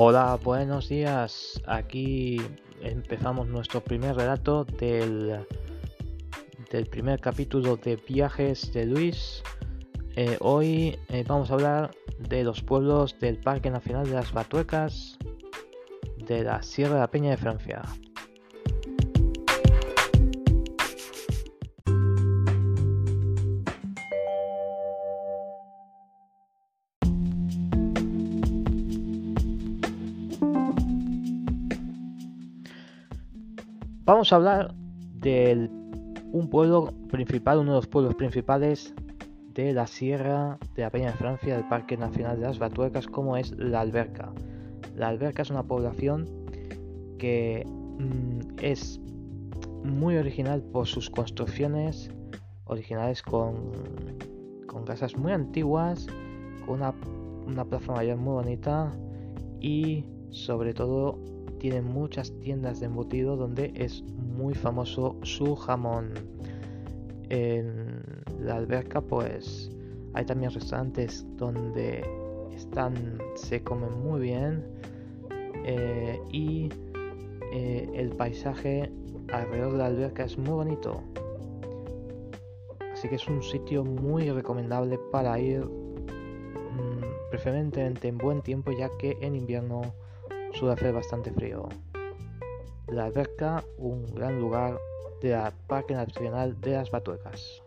Hola, buenos días. Aquí empezamos nuestro primer relato del, del primer capítulo de Viajes de Luis. Eh, hoy eh, vamos a hablar de los pueblos del Parque Nacional de las Batuecas de la Sierra de la Peña de Francia. Vamos a hablar de un pueblo principal, uno de los pueblos principales de la Sierra de la Peña de Francia, del Parque Nacional de las Batuecas, como es la Alberca. La Alberca es una población que mm, es muy original por sus construcciones originales con, con casas muy antiguas, con una, una plaza mayor muy bonita y sobre todo tiene muchas tiendas de embutido donde es muy famoso su jamón. En la alberca pues hay también restaurantes donde están, se comen muy bien eh, y eh, el paisaje alrededor de la alberca es muy bonito. Así que es un sitio muy recomendable para ir mm, preferentemente en buen tiempo ya que en invierno suele hacer bastante frío. La alberca, un gran lugar de la Parque Nacional de las Batuecas.